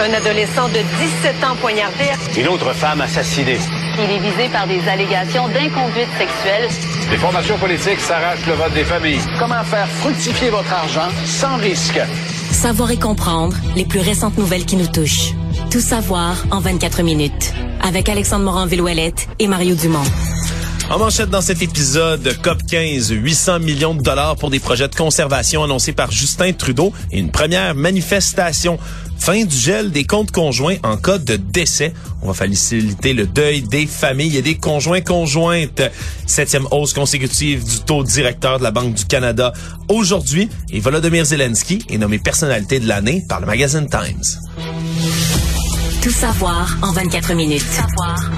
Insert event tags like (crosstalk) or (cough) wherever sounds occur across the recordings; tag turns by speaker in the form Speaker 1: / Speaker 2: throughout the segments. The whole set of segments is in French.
Speaker 1: Un adolescent de 17 ans poignardé.
Speaker 2: Une autre femme assassinée.
Speaker 3: Il est visé par des allégations d'inconduite sexuelle.
Speaker 2: Les formations politiques s'arrachent le vote des familles.
Speaker 4: Comment faire fructifier votre argent sans risque?
Speaker 5: Savoir et comprendre les plus récentes nouvelles qui nous touchent. Tout savoir en 24 minutes. Avec Alexandre Morin-Villouellette et Mario Dumont.
Speaker 6: En manchette dans cet épisode, COP 15, 800 millions de dollars pour des projets de conservation annoncés par Justin Trudeau et une première manifestation. Fin du gel des comptes conjoints en cas de décès. On va faciliter le deuil des familles et des conjoints conjointes. Septième hausse consécutive du taux directeur de la Banque du Canada aujourd'hui. Et Volodymyr Zelensky est nommé personnalité de l'année par le magazine Times.
Speaker 5: Tout savoir en 24 minutes.
Speaker 3: Savoir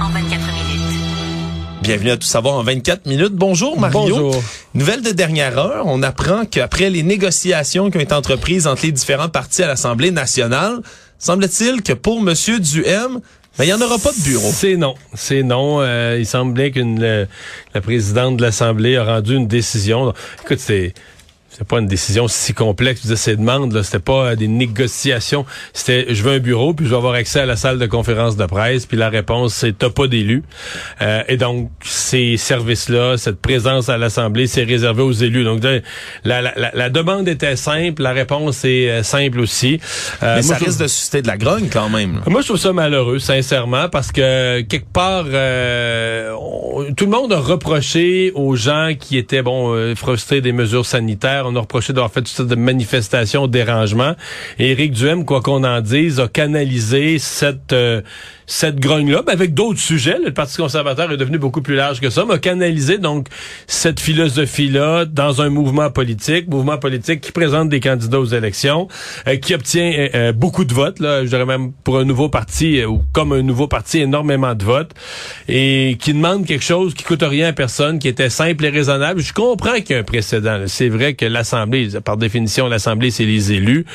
Speaker 3: en 24 minutes.
Speaker 6: Bienvenue à Tout savoir en 24 minutes. Bonjour Mario.
Speaker 7: Bonjour.
Speaker 6: Nouvelle de dernière heure, on apprend qu'après les négociations qui ont été entreprises entre les différents partis à l'Assemblée nationale, semble-t-il que pour Monsieur Duhem, ben, il n'y en aura pas de bureau.
Speaker 7: C'est non. C'est non. Euh, il semblait qu'une le- la présidente de l'Assemblée a rendu une décision. Écoute, c'est c'est pas une décision si complexe de ces demandes. Là, c'était pas euh, des négociations. C'était je veux un bureau puis je veux avoir accès à la salle de conférence de presse. Puis la réponse c'est t'as pas d'élu. Euh, et donc ces services-là, cette présence à l'Assemblée, c'est réservé aux élus. Donc la, la, la, la demande était simple, la réponse est euh, simple aussi. Euh,
Speaker 6: Mais
Speaker 7: moi,
Speaker 6: ça risque de susciter de la grogne quand même.
Speaker 7: moi, je trouve ça malheureux, sincèrement, parce que quelque part, euh, on- tout le monde a reproché aux gens qui étaient bon euh, frustrés des mesures sanitaires. On a reproché d'avoir fait toutes sortes de manifestations, dérangements. Et Éric Duhem, quoi qu'on en dise, a canalisé cette euh, cette grogne-là, avec d'autres sujets. Le Parti conservateur est devenu beaucoup plus large que ça, mais a canalisé donc cette philosophie-là dans un mouvement politique, mouvement politique qui présente des candidats aux élections, euh, qui obtient euh, euh, beaucoup de votes, là, je dirais même pour un nouveau parti, ou comme un nouveau parti, énormément de votes, et qui demande quelque chose qui coûte rien à personne, qui était simple et raisonnable. Je comprends qu'il y a un précédent. C'est vrai que l'Assemblée, par définition, l'Assemblée, c'est les élus.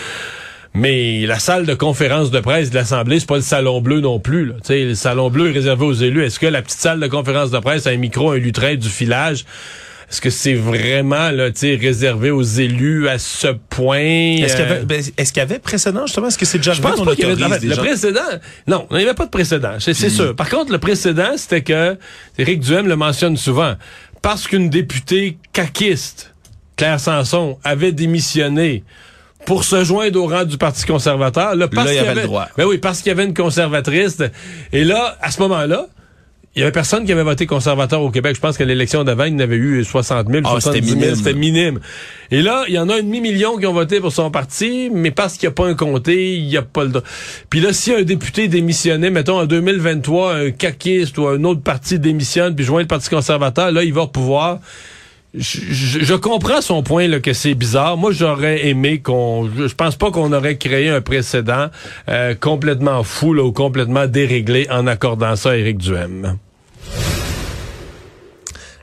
Speaker 7: Mais la salle de conférence de presse de l'Assemblée, c'est pas le salon bleu non plus. Là. Le salon bleu est réservé aux élus. Est-ce que la petite salle de conférence de presse a un micro, un lutrin, du filage? Est-ce que c'est vraiment là, réservé aux élus à ce point?
Speaker 6: Est-ce qu'il y
Speaker 7: Euh,
Speaker 6: avait, ben, qu'il y avait précédent justement? Est-ce que c'est déjà
Speaker 7: je
Speaker 6: arrivé
Speaker 7: pense
Speaker 6: qu'on
Speaker 7: pas qu'il y avait
Speaker 6: autorise
Speaker 7: le
Speaker 6: gens?
Speaker 7: précédent. Non, il n'y avait pas de précédent, c'est c'est sûr. Par contre, le précédent, c'était que Éric Duhem le mentionne souvent. Parce qu'une députée caquiste, Claire Sanson, avait démissionné pour se joindre au rang du Parti conservateur. Là, parce
Speaker 6: Là, il y
Speaker 7: qu'il
Speaker 6: avait le droit.
Speaker 7: Ben oui, parce qu'il y avait une conservatrice. Et là, à ce moment-là, il y avait personne qui avait voté conservateur au Québec. Je pense que l'élection d'avant, il y en avait eu 60 000,
Speaker 6: Ah,
Speaker 7: 70
Speaker 6: c'était
Speaker 7: 000.
Speaker 6: minime.
Speaker 7: C'était minime. Et là, il y en a un demi-million qui ont voté pour son parti, mais parce qu'il n'y a pas un comté, il n'y a pas le droit. Puis là, si un député démissionnait, mettons en 2023, un caquiste ou un autre parti démissionne puis joint le Parti conservateur, là, il va pouvoir... Je, je- comprends son point là, que c'est bizarre. Moi, j'aurais aimé qu'on. Je je pense pas qu'on aurait créé un précédent euh, complètement fou là, ou complètement déréglé en accordant ça à Éric Duhem.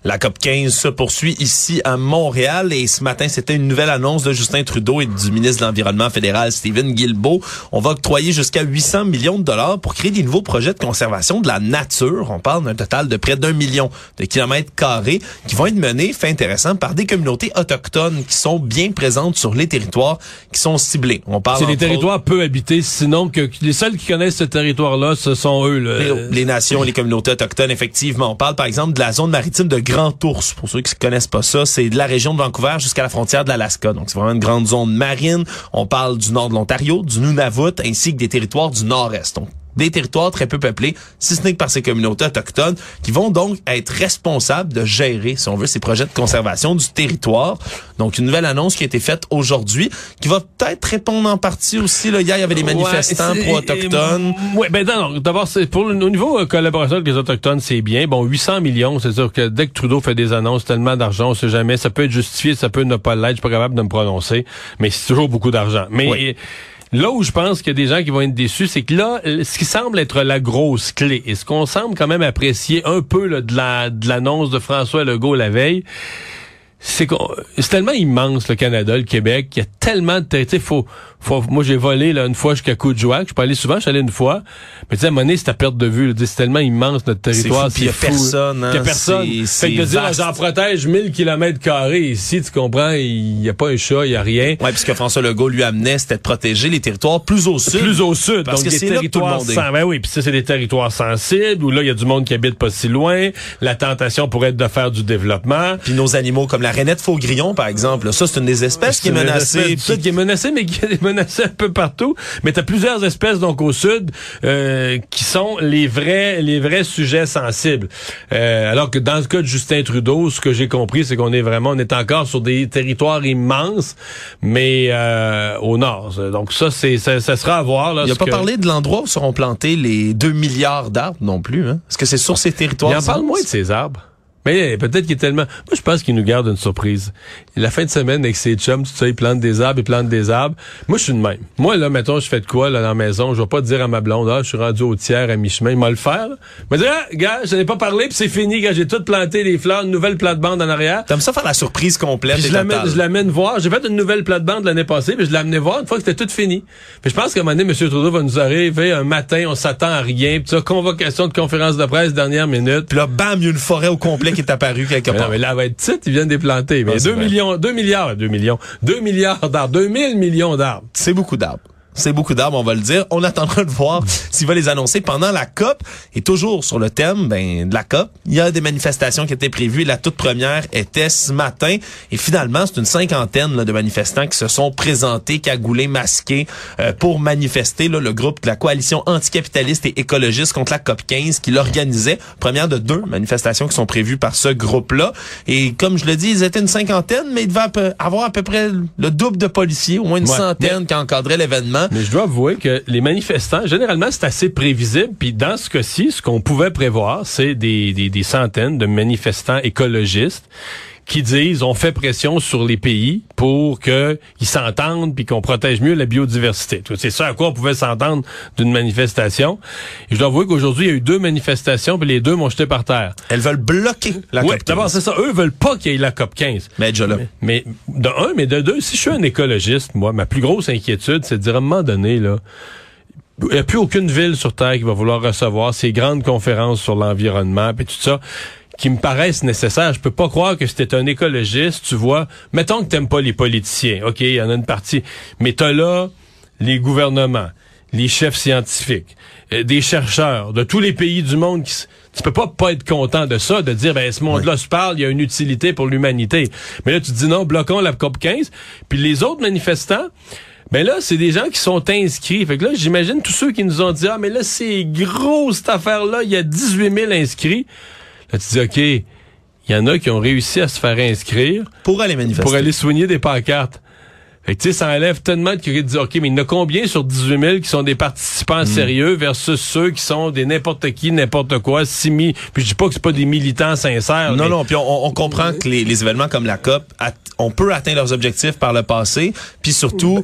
Speaker 6: La COP 15 se poursuit ici à Montréal et ce matin, c'était une nouvelle annonce de Justin Trudeau et du ministre de l'Environnement fédéral, Stephen Guilbeault. On va octroyer jusqu'à 800 millions de dollars pour créer des nouveaux projets de conservation de la nature. On parle d'un total de près d'un million de kilomètres carrés qui vont être menés, fait intéressant, par des communautés autochtones qui sont bien présentes sur les territoires qui sont ciblés. On parle
Speaker 7: C'est
Speaker 6: autres,
Speaker 7: territoires peu habités, sinon que les seuls qui connaissent ce territoire-là, ce sont eux.
Speaker 6: les, les nations, les communautés autochtones, effectivement. On parle par exemple de la zone maritime de Grand Ours. Pour ceux qui ne connaissent pas ça, c'est de la région de Vancouver jusqu'à la frontière de l'Alaska. Donc, c'est vraiment une grande zone marine. On parle du nord de l'Ontario, du Nunavut, ainsi que des territoires du nord-est. Des territoires très peu peuplés, si ce n'est que par ces communautés autochtones, qui vont donc être responsables de gérer, si on veut, ces projets de conservation du territoire. Donc, une nouvelle annonce qui a été faite aujourd'hui, qui va peut-être répondre en partie aussi. Là, hier, il y avait des manifestants pro-autochtones.
Speaker 7: Oui, ben non, d'abord, c'est pour le, au niveau euh, collaboration avec les autochtones, c'est bien. Bon, 800 millions, c'est sûr que dès que Trudeau fait des annonces, tellement d'argent, on sait jamais. Ça peut être justifié, ça peut ne pas l'être. Je suis pas capable de me prononcer, mais c'est toujours beaucoup d'argent. Mais Là où je pense qu'il y a des gens qui vont être déçus, c'est que là, ce qui semble être la grosse clé, et ce qu'on semble quand même apprécier un peu de la de l'annonce de François Legault la veille, c'est c'est tellement immense le Canada, le Québec, il y a tellement de territoires. Faut, faut, moi j'ai volé là une fois jusqu'à Coudjouac, je peux aller souvent, je suis allé une fois, mais tu sais à un moment donné, c'est à perte de vue. C'est tellement immense notre territoire,
Speaker 6: c'est fou. A personne, hein,
Speaker 7: y a personne. Fait que de dire j'en protège 1000 kilomètres carrés ici, tu comprends, il y a pas un chat, il y a rien.
Speaker 6: Ouais, puisque François Legault lui amenait, c'était de protéger les territoires plus au sud.
Speaker 7: Plus au sud, parce donc que des territoires tout le monde ben oui, puis ça c'est des territoires sensibles où là il y a du monde qui habite pas si loin, la tentation pourrait être de faire du développement.
Speaker 6: Puis nos animaux comme la rainette faux-grillon par exemple, ça c'est une des espèces qui est menacée.
Speaker 7: qui est menacée mais qui est menacée un peu partout, mais tu as plusieurs espèces donc au sud euh, qui sont les vrais les vrais sujets sensibles. Euh, alors que dans le cas de Justin Trudeau, ce que j'ai compris c'est qu'on est vraiment on est encore sur des territoires immenses mais euh, au nord. Donc ça c'est ça, sera à voir là.
Speaker 6: Il a pas parlé de l'endroit où seront plantés les 2 milliards d'arbres non plus hein? Est-ce que c'est sur ces territoires
Speaker 7: Il en parle moins de ces arbres. Mais peut-être qu'il est tellement... Moi, je pense qu'il nous garde une surprise. La fin de semaine, avec ses chums, tout ça, il plante des arbres, il plante des arbres. Moi, je suis de même. Moi, là, mettons, je fais de quoi, là, dans la maison? Je vais pas dire à ma blonde, ah, je suis rendu au tiers, à mi-chemin. Il m'a le faire, là. Il m'a dit, ah, gars, je n'ai pas parlé, puis c'est fini, gars, j'ai tout planté les fleurs, une nouvelle plate-bande en arrière.
Speaker 6: T'aimes ça faire la surprise complète
Speaker 7: je l'amène, je l'amène voir. J'ai fait une nouvelle plate-bande l'année passée, puis je l'ai amené voir une fois que c'était tout fini. Puis je pense qu'à un moment donné, M. Trudeau va nous arriver un matin, on s'attend à rien, puis ça, convocation de conférence de presse, dernière minute.
Speaker 6: Puis là, bam, il y a une forêt au complet qui est apparue quelque
Speaker 7: non, mais là, elle va être petite, ils viennent des planter. Mais 2 millions, 2 milliards, 2 millions, 2 milliards d'arbres, 2000 millions d'arbres.
Speaker 6: C'est beaucoup d'arbres. C'est beaucoup d'arbres, on va le dire. On attendra de voir (laughs) s'il va les annoncer pendant la COP. Et toujours sur le thème ben, de la COP, il y a des manifestations qui étaient prévues. La toute première était ce matin. Et finalement, c'est une cinquantaine là, de manifestants qui se sont présentés, cagoulés, masqués, euh, pour manifester. Là, le groupe de la coalition anticapitaliste et écologiste contre la COP 15 qui l'organisait. Première de deux manifestations qui sont prévues par ce groupe-là. Et comme je le dis, ils étaient une cinquantaine, mais il devait avoir à peu près le double de policiers, au moins une centaine qui encadraient l'événement.
Speaker 7: Mais je dois avouer que les manifestants, généralement, c'est assez prévisible. Puis dans ce cas-ci, ce qu'on pouvait prévoir, c'est des, des, des centaines de manifestants écologistes qui disent on fait pression sur les pays pour qu'ils s'entendent puis qu'on protège mieux la biodiversité. C'est ça à quoi on pouvait s'entendre d'une manifestation. Et je dois avouer qu'aujourd'hui, il y a eu deux manifestations puis les deux m'ont jeté par terre.
Speaker 6: Elles veulent bloquer la COP 15.
Speaker 7: D'abord, c'est ça. Eux veulent pas qu'il y ait la COP 15.
Speaker 6: Mais déjà là.
Speaker 7: Mais, de un, mais de deux, si je suis un écologiste, moi, ma plus grosse inquiétude, c'est de dire à un moment donné, là, il n'y a plus aucune ville sur Terre qui va vouloir recevoir ces grandes conférences sur l'environnement et tout ça qui me paraissent nécessaires. Je peux pas croire que c'était un écologiste, tu vois. Mettons que t'aimes pas les politiciens. OK, il y en a une partie. Mais t'as là les gouvernements, les chefs scientifiques, euh, des chercheurs de tous les pays du monde qui tu peux pas pas être content de ça, de dire ben ce monde-là se parle, il y a une utilité pour l'humanité. Mais là tu te dis non, bloquons la COP 15. Puis les autres manifestants, ben là, c'est des gens qui sont inscrits. Fait que là, j'imagine tous ceux qui nous ont dit, ah, mais là, c'est gros, cette affaire-là, il y a 18 000 inscrits. Là, tu dis, OK, il y en a qui ont réussi à se faire inscrire.
Speaker 6: Pour aller manifester.
Speaker 7: Pour aller soigner des pancartes. Fait que, tu sais, ça enlève tellement de curieux de dire, OK, mais il y en a combien sur 18 000 qui sont des participants hmm. sérieux versus ceux qui sont des n'importe qui, n'importe quoi, simi. Puis je dis pas que c'est pas des militants sincères.
Speaker 6: Non, non, puis on, comprend que les, événements comme la COP, on peut atteindre leurs objectifs par le passé. Puis surtout,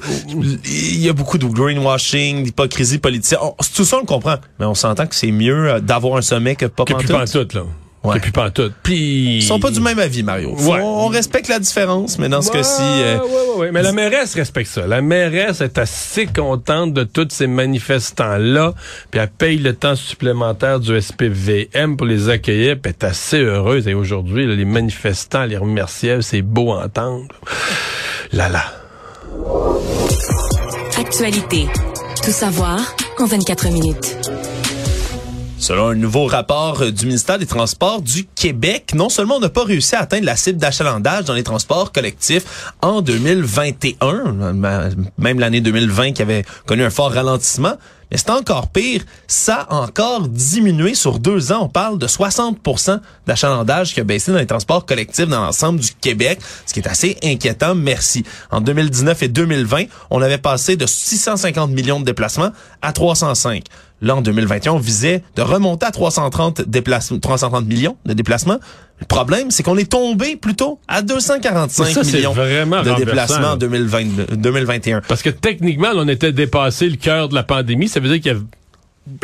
Speaker 6: il y a beaucoup de greenwashing, d'hypocrisie politique. tout ça, on le comprend. Mais on s'entend que c'est mieux euh, d'avoir un sommet que pas
Speaker 7: que tout, là. Ouais. Et puis pas tout. Puis
Speaker 6: ils sont pas du même avis, Mario. On, respecte la différence, mais dans ce cas-ci,
Speaker 7: euh... ouais, mais la mairesse respecte ça. La mairesse est assez contente de tous ces manifestants là, puis elle paye le temps supplémentaire du SPVM pour les accueillir, puis elle est assez heureuse. Et aujourd'hui, les manifestants les remerciaient, c'est beau à entendre. Là là.
Speaker 5: Actualité. Tout savoir en 24 minutes.
Speaker 6: Selon un nouveau rapport euh, du ministère des Transports du Québec, non seulement on n'a pas réussi à atteindre la cible d'achalandage dans les transports collectifs en 2021, même l'année 2020 qui avait connu un fort ralentissement, mais c'est encore pire, ça a encore diminué sur deux ans. On parle de 60% d'achalandage qui a baissé dans les transports collectifs dans l'ensemble du Québec, ce qui est assez inquiétant. Merci. En 2019 et 2020, on avait passé de 650 millions de déplacements à 305. Là, en 2021, on visait de remonter à 330, déplacements, 330 millions de déplacements. Le problème, c'est qu'on est tombé plutôt à 245
Speaker 7: ça,
Speaker 6: millions
Speaker 7: vraiment
Speaker 6: de déplacements en 2020, 2021.
Speaker 7: Parce que techniquement, on était dépassé le cœur de la pandémie. Ça veut dire qu'il y a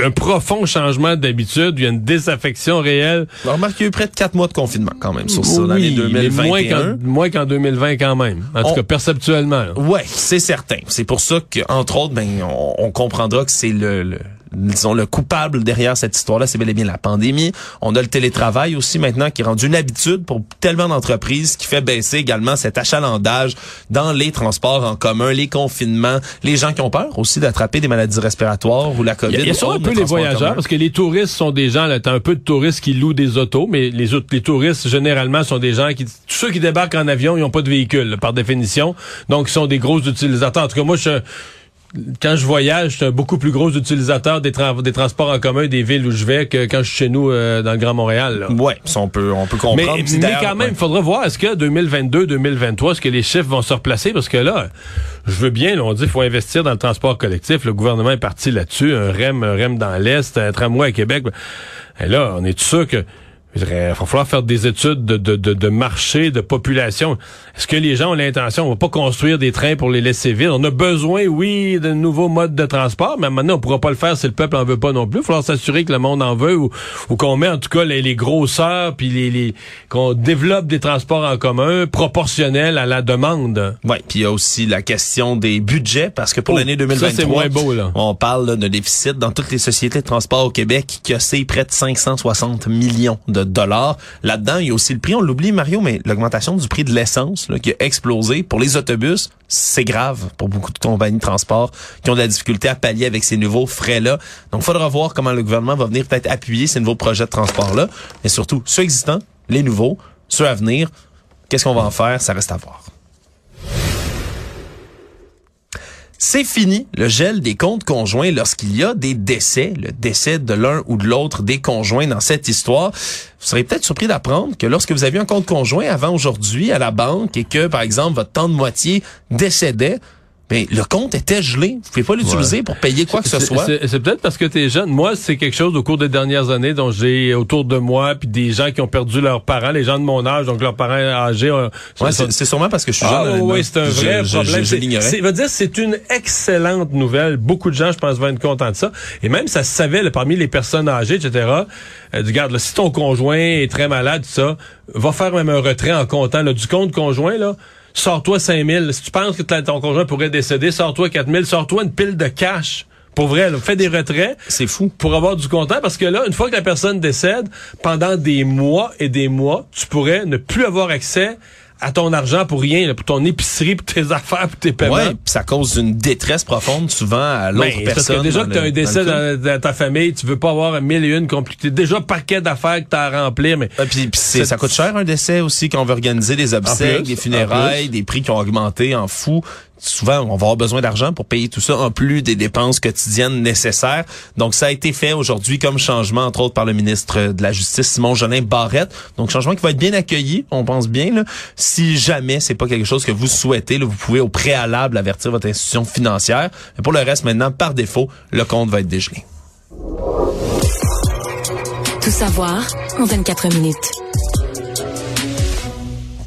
Speaker 7: un profond changement d'habitude, il y a une désaffection réelle.
Speaker 6: On remarque qu'il y a eu près de quatre mois de confinement quand même sur ça, l'année 2021.
Speaker 7: moins qu'en 2020 quand même. En tout cas, perceptuellement.
Speaker 6: Ouais, c'est certain. C'est pour ça qu'entre autres, ben, on, on comprendra que c'est le, le disons, le coupable derrière cette histoire-là, c'est bel et bien la pandémie. On a le télétravail aussi maintenant qui est rendu une habitude pour tellement d'entreprises qui fait baisser également cet achalandage dans les transports en commun, les confinements, les gens qui ont peur aussi d'attraper des maladies respiratoires ou la COVID.
Speaker 7: Il y a, un peu les voyageurs parce que les touristes sont des gens, là, t'as un peu de touristes qui louent des autos, mais les autres, les touristes généralement sont des gens qui, tous ceux qui débarquent en avion, ils n'ont pas de véhicule par définition, donc ils sont des gros utilisateurs. En tout cas, moi je quand je voyage, je suis un beaucoup plus gros utilisateur des, des transports en commun des villes où je vais que quand je suis chez nous euh, dans le Grand Montréal.
Speaker 6: Oui, Ouais, on peut on peut comprendre.
Speaker 7: Mais, quand même, il faudra voir est-ce que 2022, 2023, est-ce que les chiffres vont se replacer? Parce que là, je veux bien, on dit qu'il faut investir dans le transport collectif. Le gouvernement est parti là-dessus, un REM, un REM dans l'est, un tramway à Québec. Et là, on est sûr que il va falloir faire des études de, de, de, de marché, de population. Est-ce que les gens ont l'intention, on va pas construire des trains pour les laisser vides? On a besoin, oui, de nouveaux modes de transport, mais maintenant, on pourra pas le faire si le peuple en veut pas non plus. Il va falloir s'assurer que le monde en veut ou, ou qu'on met en tout cas les, les grosseurs, puis les, les qu'on développe des transports en commun proportionnels à la demande.
Speaker 6: Oui, puis il y a aussi la question des budgets, parce que pour oh, l'année 2023,
Speaker 7: moins beau, là.
Speaker 6: on parle de déficit dans toutes les sociétés de transport au Québec qui a près de 560 millions de dollars. Là-dedans, il y a aussi le prix, on l'oublie Mario, mais l'augmentation du prix de l'essence qui a explosé pour les autobus, c'est grave pour beaucoup de compagnies de transport qui ont de la difficulté à pallier avec ces nouveaux frais-là. Donc, il faudra voir comment le gouvernement va venir peut-être appuyer ces nouveaux projets de transport-là, mais surtout ceux existants, les nouveaux, ceux à venir. Qu'est-ce qu'on va en faire? Ça reste à voir. C'est fini le gel des comptes conjoints lorsqu'il y a des décès, le décès de l'un ou de l'autre des conjoints dans cette histoire. Vous serez peut-être surpris d'apprendre que lorsque vous aviez un compte conjoint avant aujourd'hui à la banque et que, par exemple, votre temps de moitié décédait, mais le compte était gelé. Vous pouvez pas l'utiliser pour payer quoi que ce soit.
Speaker 7: C'est peut-être parce que tu es jeune. Moi, c'est quelque chose au cours des dernières années dont j'ai autour de moi, puis des gens qui ont perdu leurs parents, les gens de mon âge, donc leurs parents âgés.
Speaker 6: ouais, c'est sûrement parce que je suis
Speaker 7: ah,
Speaker 6: jeune.
Speaker 7: Oui, c'est un vrai problème. Je, veut dire, c'est une excellente nouvelle. Beaucoup de gens, je pense, vont être contents de ça. Et même, ça se savait là, parmi les personnes âgées, etc. Euh, regarde, là, si ton conjoint est très malade, ça, va faire même un retrait en comptant là, du compte conjoint, là sors-toi 5000. Si tu penses que ton conjoint pourrait décéder, sors-toi 4000, sors-toi une pile de cash. Pour vrai, là, fais des retraits.
Speaker 6: C'est fou.
Speaker 7: Pour avoir du content, parce que là, une fois que la personne décède, pendant des mois et des mois, tu pourrais ne plus avoir accès à ton argent pour rien, pour ton épicerie, pour tes (laughs) affaires, pour tes paiements. Ouais,
Speaker 6: ça cause une détresse profonde souvent à l'autre ben, personne.
Speaker 7: Parce que déjà que tu as un décès dans, ta famille, tu veux pas avoir un mille et une compliqué. Déjà paquet d'affaires que tu as à remplir, mais
Speaker 6: puis, ça coûte cher un décès aussi quand on veut organiser des obsèques, des funérailles, des prix qui ont augmenté en fou souvent, on va avoir besoin d'argent pour payer tout ça, en plus des dépenses quotidiennes nécessaires. Donc, ça a été fait aujourd'hui comme changement, entre autres par le ministre de la Justice, Simon Jolin Barrette. Donc, changement qui va être bien accueilli, on pense bien. Si jamais c'est pas quelque chose que vous souhaitez, vous pouvez au préalable avertir votre institution financière. Mais pour le reste, maintenant, par défaut, le compte va être dégelé.
Speaker 5: Tout savoir en 24 minutes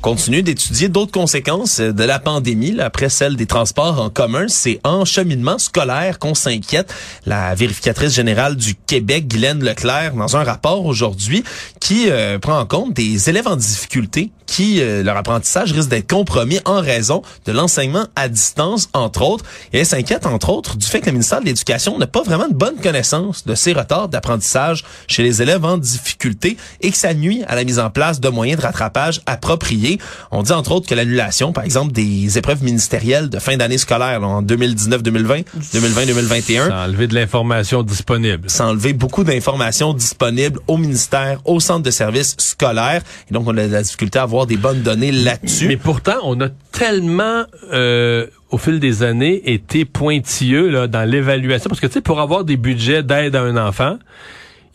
Speaker 6: continue d'étudier d'autres conséquences de la pandémie après celle des transports en commun. C'est en cheminement scolaire qu'on s'inquiète. La vérificatrice générale du Québec, Guylaine Leclerc, dans un rapport aujourd'hui, qui euh, prend en compte des élèves en difficulté qui, euh, leur apprentissage risque d'être compromis en raison de l'enseignement à distance, entre autres. Et elle s'inquiète, entre autres, du fait que le ministère de l'Éducation n'a pas vraiment de bonne connaissance de ces retards d'apprentissage chez les élèves en difficulté et que ça nuit à la mise en place de moyens de rattrapage appropriés. On dit entre autres que l'annulation, par exemple, des épreuves ministérielles de fin d'année scolaire là, en 2019-2020, 2020-2021.
Speaker 7: Ça enlever de l'information disponible.
Speaker 6: Ça enlever beaucoup d'informations disponibles au ministère, au centre de services scolaires. Et donc, on a de la difficulté à avoir des bonnes données là-dessus.
Speaker 7: Mais pourtant, on a tellement... Euh, au fil des années, été pointilleux là, dans l'évaluation. Parce que, tu sais, pour avoir des budgets d'aide à un enfant,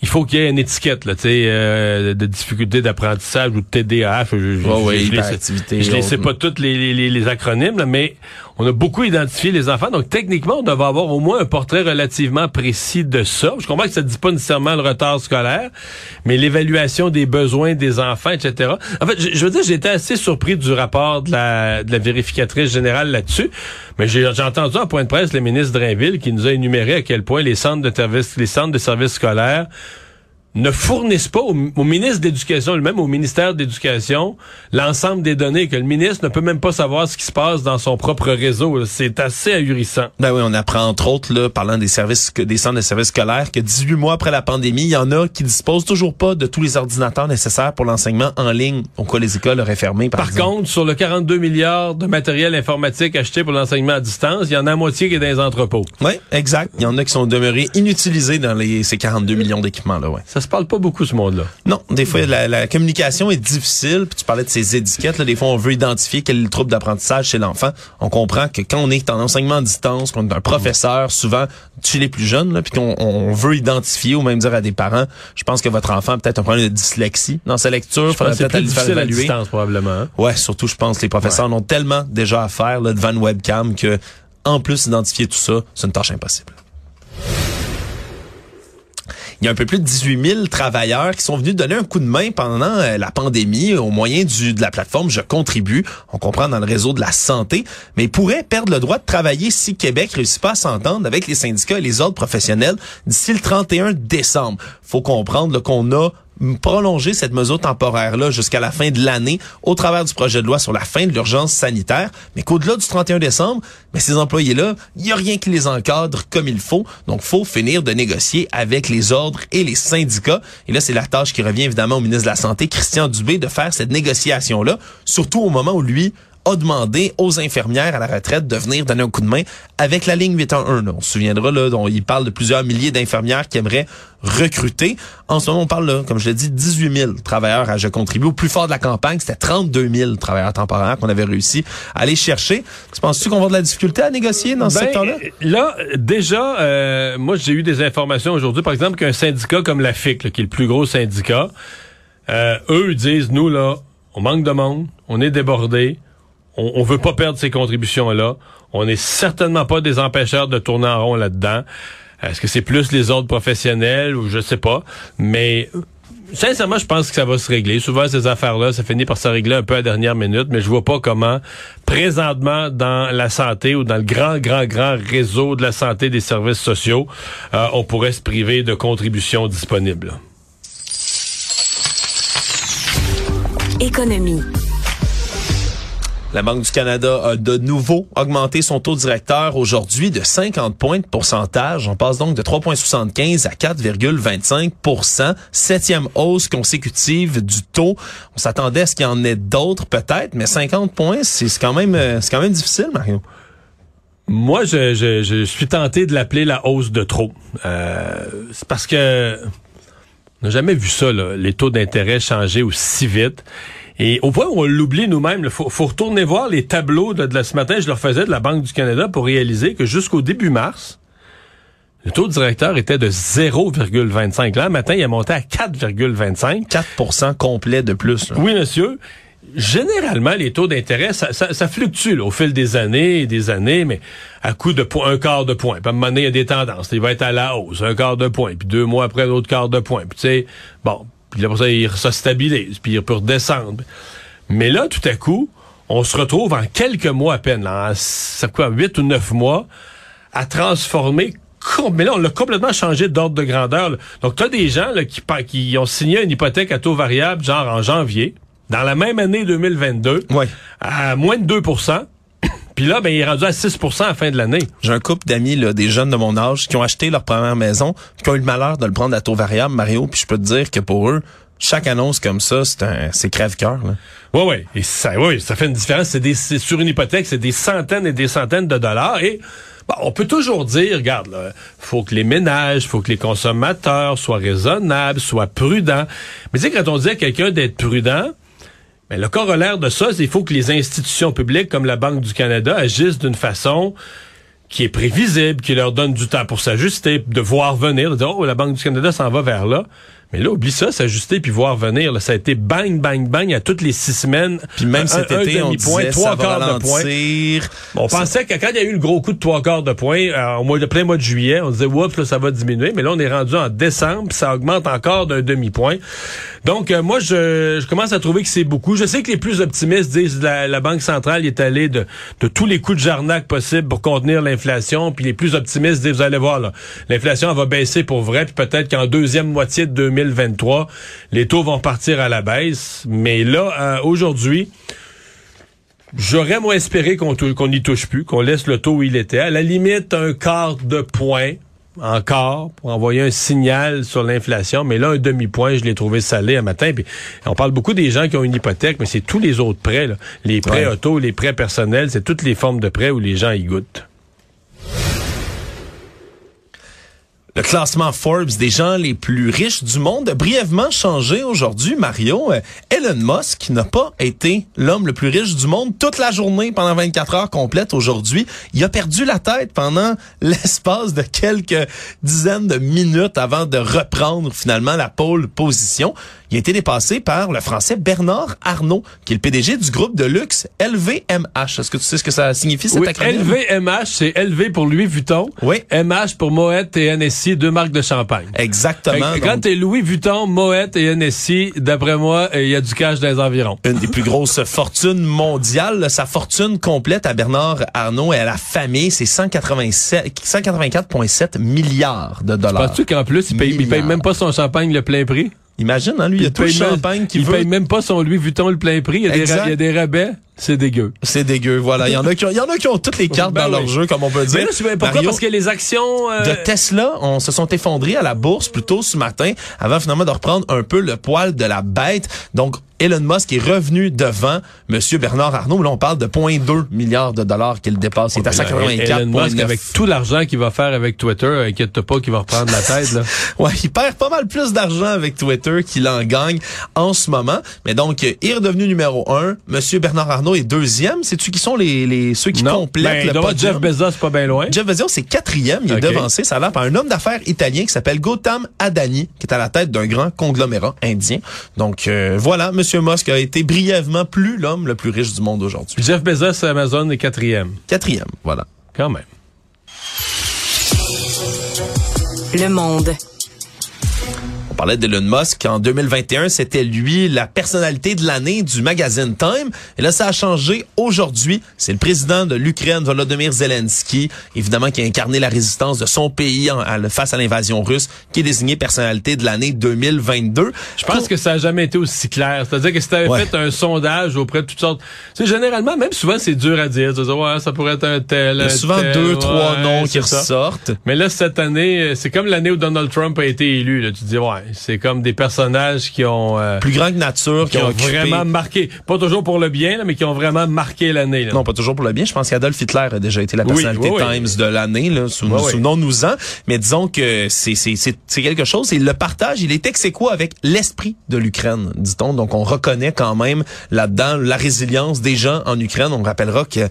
Speaker 7: il faut qu'il y ait une étiquette là, euh, de difficulté d'apprentissage ou de TDAH. Je, je,
Speaker 6: oh oui,
Speaker 7: je, je, je, les sais pas toutes les, les, les acronymes, là, mais on a beaucoup identifié les enfants. Donc, techniquement, on devrait avoir au moins un portrait relativement précis de ça. Je comprends que ça ne dit pas nécessairement le retard scolaire, mais l'évaluation des besoins des enfants, etc. En fait, je, veux dire, j'ai été assez surpris du rapport de la, de la vérificatrice générale là-dessus. Mais j'ai entendu en point de presse le ministre Drainville qui nous a énuméré à quel point les centres de services, les centres de services scolaires ne fournissent pas au, ministre d'éducation lui-même, au ministère d'éducation, l'ensemble des données, que le ministre ne peut même pas savoir ce qui se passe dans son propre réseau. C'est assez ahurissant.
Speaker 6: Ben oui, on apprend entre autres, là, parlant des services, des centres de services scolaires, que 18 mois après la pandémie, il y en a qui disposent toujours pas de tous les ordinateurs nécessaires pour l'enseignement en ligne. Donc, quoi, les écoles auraient fermé, par,
Speaker 7: par contre, sur le 42 milliards de matériel informatique acheté pour l'enseignement à distance, il y en a moitié qui est dans les entrepôts.
Speaker 6: Oui, exact. Il y en a qui sont demeurés inutilisés dans les, ces 42 millions d'équipements-là, ouais
Speaker 7: se parle pas beaucoup ce monde-là.
Speaker 6: Non, des fois la, la, communication est difficile. Puis tu parlais de ces étiquettes. Là, des fois, on veut identifier quel est le trouble d'apprentissage chez l'enfant. On comprend que quand on est en enseignement à distance, qu'on est un professeur, souvent chez les plus jeunes, là, puis qu'on on veut identifier ou même dire à des parents, je pense que votre enfant a peut-être un problème de dyslexie dans sa lecture.
Speaker 7: Il faudrait peut-être le faire évaluer. À distance, probablement. Hein?
Speaker 6: Ouais, surtout, je pense que les professeurs ouais. ont tellement déjà à faire là, devant une webcam que en plus d'identifier tout ça, c'est une tâche impossible. Il y a un peu plus de 18 000 travailleurs qui sont venus donner un coup de main pendant euh, la pandémie au moyen du, de la plateforme Je contribue. On comprend dans le réseau de la santé, mais ils pourraient perdre le droit de travailler si Québec réussit pas à s'entendre avec les syndicats et les autres professionnels d'ici le 31 décembre. Faut comprendre qu'on a prolonger cette mesure temporaire-là jusqu'à la fin de l'année au travers du projet de loi sur la fin de l'urgence sanitaire, mais qu'au-delà du 31 décembre, mais ces employés-là, il n'y a rien qui les encadre comme il faut. Donc, faut finir de négocier avec les ordres et les syndicats. Et là, c'est la tâche qui revient évidemment au ministre de la Santé, Christian Dubé, de faire cette négociation-là, surtout au moment où lui a demandé aux infirmières à la retraite de venir donner un coup de main avec la ligne 811. On se souviendra, là, dont il parle de plusieurs milliers d'infirmières qui aimeraient recruter. En ce moment, on parle, là, comme je l'ai dit, 18 000 travailleurs à Je contribue. Au plus fort de la campagne, c'était 32 000 travailleurs temporaires qu'on avait réussi à aller chercher. Tu penses-tu qu'on va avoir de la difficulté à négocier dans ce
Speaker 7: ben,
Speaker 6: secteur-là?
Speaker 7: Là, déjà, euh, moi, j'ai eu des informations aujourd'hui, par exemple, qu'un syndicat comme la FIC, là, qui est le plus gros syndicat, euh, eux disent, nous, là, on manque de monde, on est débordés, on, on veut pas perdre ces contributions-là. On n'est certainement pas des empêcheurs de tourner en rond là-dedans. Est-ce que c'est plus les autres professionnels ou je sais pas. Mais sincèrement, je pense que ça va se régler. Souvent, ces affaires-là, ça finit par se régler un peu à la dernière minute, mais je vois pas comment, présentement, dans la santé ou dans le grand, grand, grand réseau de la santé des services sociaux, euh, on pourrait se priver de contributions disponibles.
Speaker 5: Économie.
Speaker 6: La Banque du Canada a de nouveau augmenté son taux directeur aujourd'hui de 50 points de pourcentage. On passe donc de 3,75 à 4,25% Septième hausse consécutive du taux. On s'attendait à ce qu'il y en ait d'autres peut-être, mais 50 points, c'est quand même, euh, c'est quand même difficile, Mario.
Speaker 7: Moi, je, suis tenté de l'appeler la hausse de trop. Euh, c'est parce que on n'a jamais vu ça, les taux d'intérêt changer aussi vite. Et au point où on l'oublie nous-mêmes, il faut, faut, retourner voir les tableaux de, de, ce matin, je leur faisais de la Banque du Canada pour réaliser que jusqu'au début mars, le taux directeur était de 0,25. Là, matin, il a monté à 4,25.
Speaker 6: 4% complet de plus. Là.
Speaker 7: Oui, monsieur. Généralement, les taux d'intérêt, ça, ça, ça, fluctue là, au fil des années et des années, mais à coup de un quart de point. Puis à un moment donné, il y a des tendances. Il va être à la hausse, un quart de point, puis deux mois après, l'autre quart de point. Puis tu sais, bon, puis là, pour ça, il se stabilise, puis il peut redescendre. Mais là, tout à coup, on se retrouve en quelques mois à peine, là, en quoi, huit ou neuf mois, à transformer mais là, on l'a complètement changé d'ordre de grandeur. Là. Donc, tu as des gens là, qui, qui ont signé une hypothèque à taux variable, genre en janvier, dans la même année 2022,
Speaker 6: ouais.
Speaker 7: à moins de 2 puis là, ben, il est rendu à 6% à la fin de l'année.
Speaker 6: J'ai un couple d'amis, là, des jeunes de mon âge, qui ont acheté leur première maison, qui ont eu le malheur de le prendre à taux variable, Mario, puis je peux te dire que pour eux, chaque annonce comme ça, c'est un, c'est crève-cœur. Là.
Speaker 7: Oui, oui. Et ça, oui, ça fait une différence. C'est des, c'est sur une hypothèque, c'est des centaines et des centaines de dollars. Et bon, on peut toujours dire, regarde, là, faut que les ménages, faut que les consommateurs soient raisonnables, soient prudents. Mais tu sais, quand on dit à quelqu'un d'être prudent, mais le corollaire de ça, c'est qu'il faut que les institutions publiques comme la Banque du Canada agissent d'une façon qui est prévisible, qui leur donne du temps pour s'ajuster, de voir venir, de dire, oh, la Banque du Canada s'en va vers là. Mais là, oublie ça, s'ajuster puis voir venir. Là, ça a été bang, bang, bang à toutes les six semaines.
Speaker 6: Puis même cet
Speaker 7: un,
Speaker 6: été,
Speaker 7: un
Speaker 6: on
Speaker 7: demi-point,
Speaker 6: disait,
Speaker 7: trois
Speaker 6: ça va
Speaker 7: quarts de point. On pensait que quand il y a eu le gros coup de trois quarts de point, euh, au mois de plein mois de juillet, on disait oups, là, ça va diminuer. Mais là, on est rendu en décembre, puis ça augmente encore d'un demi-point. Donc, euh, moi, je, je commence à trouver que c'est beaucoup. Je sais que les plus optimistes disent la, la Banque centrale est allée de, de tous les coups de jarnac possibles pour contenir l'inflation. Puis les plus optimistes disent, vous allez voir, l'inflation va baisser pour vrai. Puis peut-être qu'en deuxième moitié de 2023, les taux vont partir à la baisse. Mais là, euh, aujourd'hui, J'aurais moins espéré qu'on qu'on n'y touche plus, qu'on laisse le taux où il était. À la limite, un quart de point encore pour envoyer un signal sur l'inflation. Mais là, un demi-point, je l'ai trouvé salé un matin. Puis on parle beaucoup des gens qui ont une hypothèque, mais c'est tous les autres prêts. Là. Les prêts
Speaker 6: Ouais.
Speaker 7: auto, les prêts personnels, c'est toutes les formes de prêts où les gens y goûtent.
Speaker 6: Le classement Forbes des gens les plus riches du monde a brièvement changé aujourd'hui, Mario. Euh, Elon Musk n'a pas été l'homme le plus riche du monde toute la journée pendant 24 heures complètes aujourd'hui. Il a perdu la tête pendant (laughs) l'espace de quelques dizaines de minutes avant de reprendre finalement la pole position. Il a été dépassé par le français Bernard Arnault, qui est le PDG du groupe de luxe LVMH. Est-ce que tu sais ce que ça signifie, cet
Speaker 7: Oui,
Speaker 6: acronyme?
Speaker 7: LVMH, c'est LV pour Louis Vuitton.
Speaker 6: Oui.
Speaker 7: MH pour Moet et NSI, deux marques de champagne.
Speaker 6: Exactement.
Speaker 7: Fait Quand
Speaker 6: Donc,
Speaker 7: t'es Louis Vuitton, Moet et NSI, d'après moi, il y a du cash dans les environs.
Speaker 6: une des plus grosses fortunes mondiales. Sa fortune complète à Bernard Arnault et à la famille, c'est 187 184,7 milliards de dollars.
Speaker 7: Penses-tu qu'en plus, il paye, il paye même pas son champagne le plein prix?
Speaker 6: Imagine, hein, lui, il y a tout le champagne qu'il
Speaker 7: il
Speaker 6: veut.
Speaker 7: paye même pas son Louis Vuitton le plein prix. Il y a, des, il y a des rabais. C'est dégueu.
Speaker 6: C'est dégueu, voilà. Il y en a qui ont, il y en a qui ont toutes les (laughs) cartes
Speaker 7: Ben
Speaker 6: dans leur jeu, comme on peut dire.
Speaker 7: Mais là, je pourquoi?
Speaker 6: Mario,
Speaker 7: Parce que les actions... euh,
Speaker 6: de Tesla, on se sont effondrés à la bourse plus tôt ce matin, avant finalement de reprendre un peu le poil de la bête. Donc, Elon Musk est revenu devant Monsieur Bernard Arnault. Là, on parle de 0,2 milliards de dollars qu'il dépasse. Il est à
Speaker 7: Elon Musk,
Speaker 6: 184,9.
Speaker 7: avec tout l'argent qu'il va faire avec Twitter, inquiète pas qu'il va reprendre la tête. Là. (laughs)
Speaker 6: Ouais, il perd pas mal plus d'argent avec Twitter qu'il en gagne en ce moment. Mais donc, il est redevenu numéro un. Monsieur Bernard Arnault est deuxième. C'est-tu qui sont les, les ceux qui
Speaker 7: non,
Speaker 6: complètent
Speaker 7: ben,
Speaker 6: le podium?
Speaker 7: Jeff Bezos pas bien loin.
Speaker 6: Jeff Bezos, c'est quatrième. Il est devancé, ça a l'air, par un homme d'affaires italien qui s'appelle Gautam Adani, qui est à la tête d'un grand conglomérat indien. Donc, euh, voilà, Monsieur Musk a été brièvement plus l'homme le plus riche du monde aujourd'hui.
Speaker 7: Jeff Bezos, Amazon est quatrième.
Speaker 6: Quatrième, voilà.
Speaker 7: Quand même.
Speaker 5: Le monde.
Speaker 6: On parlait d'Elon Musk. En 2021, c'était lui la personnalité de l'année du magazine Time. Et là, ça a changé aujourd'hui. C'est le président de l'Ukraine, Volodymyr Zelensky, évidemment, qui a incarné la résistance de son pays en- face à l'invasion russe, qui est désigné personnalité de l'année 2022.
Speaker 7: Je pense que ça a jamais été aussi clair. C'est-à-dire que si t'avais
Speaker 6: Ouais.
Speaker 7: fait un sondage auprès de toutes sortes... Tu sais, généralement, même souvent, c'est dur à dire. Tu ouais, ça pourrait être un tel,
Speaker 6: Il y a
Speaker 7: un
Speaker 6: souvent
Speaker 7: tel,
Speaker 6: deux,
Speaker 7: ouais,
Speaker 6: trois noms qui
Speaker 7: ça.
Speaker 6: ressortent.
Speaker 7: Mais là, cette année, c'est comme l'année où Donald Trump a été élu. Là. Tu te dis, ouais, c'est comme des personnages qui ont... euh,
Speaker 6: Plus grand que nature,
Speaker 7: qui
Speaker 6: qui,
Speaker 7: ont vraiment marqué, pas toujours pour le bien, là, mais qui ont vraiment marqué l'année.
Speaker 6: Non, pas toujours pour le bien. Je pense qu'Adolf Hitler a déjà été la personnalité
Speaker 7: oui, oui.
Speaker 6: Times de l'année. Souvenons-nous-en. Mais disons que c'est c'est c'est c'est quelque chose. Et le partage, il est ex avec l'esprit de l'Ukraine, dit-on. Donc, on reconnaît quand même là-dedans la résilience des gens en Ukraine. On rappellera que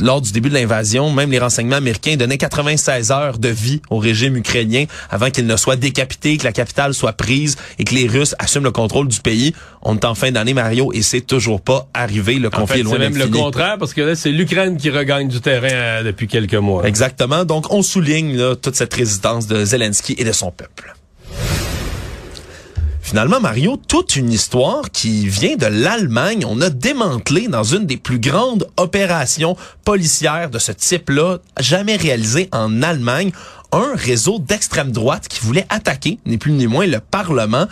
Speaker 6: lors du début de l'invasion, même les renseignements américains donnaient 96 heures de vie au régime ukrainien avant qu'il ne soit décapité, que la capitale soit prise et que les Russes assument le contrôle du pays. On est en fin d'année, Mario, et c'est toujours pas arrivé. Le
Speaker 7: En
Speaker 6: conflit
Speaker 7: fait,
Speaker 6: est loin
Speaker 7: c'est même le contraire, parce que là, c'est l'Ukraine qui regagne du terrain euh, depuis quelques mois.
Speaker 6: Exactement. Donc, on souligne là, toute cette résistance de Zelensky et de son peuple. Finalement, Mario, toute une histoire qui vient de l'Allemagne. On a démantelé dans une des plus grandes opérations policières de ce type-là, jamais réalisées en Allemagne, un réseau d'extrême droite qui voulait attaquer, ni plus ni moins, le Parlement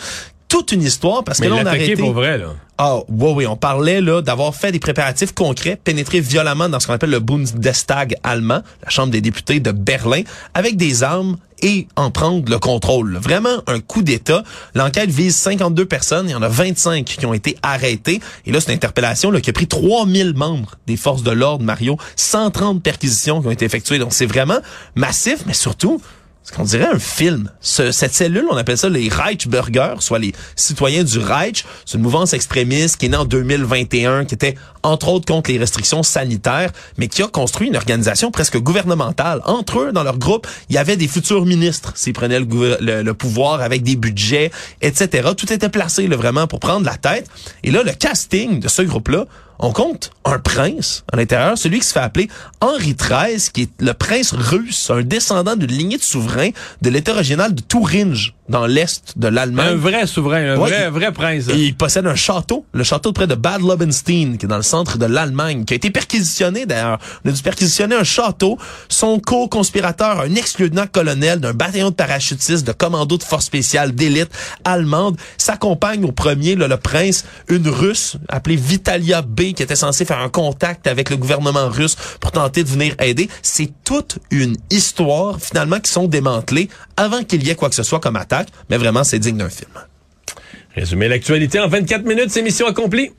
Speaker 6: toute une histoire parce
Speaker 7: Mais
Speaker 6: que là, on a
Speaker 7: attaqué
Speaker 6: arrêté...
Speaker 7: pour vrai, là.
Speaker 6: Ah, oui, oui, on parlait là d'avoir fait des préparatifs concrets, pénétrer violemment dans ce qu'on appelle le Bundestag allemand, la Chambre des députés de Berlin, avec des armes et en prendre le contrôle. Vraiment un coup d'État. L'enquête vise 52 personnes. Il y en a 25 qui ont été arrêtés. Et là, c'est une interpellation là, qui a pris 3000 membres des forces de l'ordre, Mario. 130 perquisitions qui ont été effectuées. Donc, c'est vraiment massif, mais surtout, ce qu'on dirait un film. Ce- cette cellule, on appelle ça les Reichsbürger, soit les citoyens du Reich. C'est une mouvance extrémiste qui est née en 2021, qui était entre autres contre les restrictions sanitaires, mais qui a construit une organisation presque gouvernementale. Entre eux, dans leur groupe, il y avait des futurs ministres s'ils prenaient le, pouvoir avec des budgets, etc. Tout était placé là, vraiment pour prendre la tête. Et là, le casting de ce groupe-là, on compte un prince à l'intérieur, celui qui se fait appeler Henri XIII, qui est le prince russe, un descendant d'une lignée de souverains de l'État régional de Thuringe, dans l'est de l'Allemagne.
Speaker 7: Un vrai souverain, un
Speaker 6: Ouais,
Speaker 7: vrai,
Speaker 6: il-
Speaker 7: vrai prince.
Speaker 6: Et il possède un château, le château près de Bad Lobenstein, qui est dans le centre de l'Allemagne, qui a été perquisitionné d'ailleurs. On a dû perquisitionner un château. Son co-conspirateur, un ex-lieutenant-colonel d'un bataillon de parachutistes de commando de force spéciale d'élite allemande, s'accompagne au premier, là, le prince, une russe appelée Vitalia B, qui était censée faire un contact avec le gouvernement russe pour tenter de venir aider. C'est toute une histoire, finalement, qui sont démantelées avant qu'il y ait quoi que ce soit comme attaque. Mais vraiment, c'est digne d'un film.
Speaker 7: Résumer l'actualité en 24 minutes, c'est mission accomplie.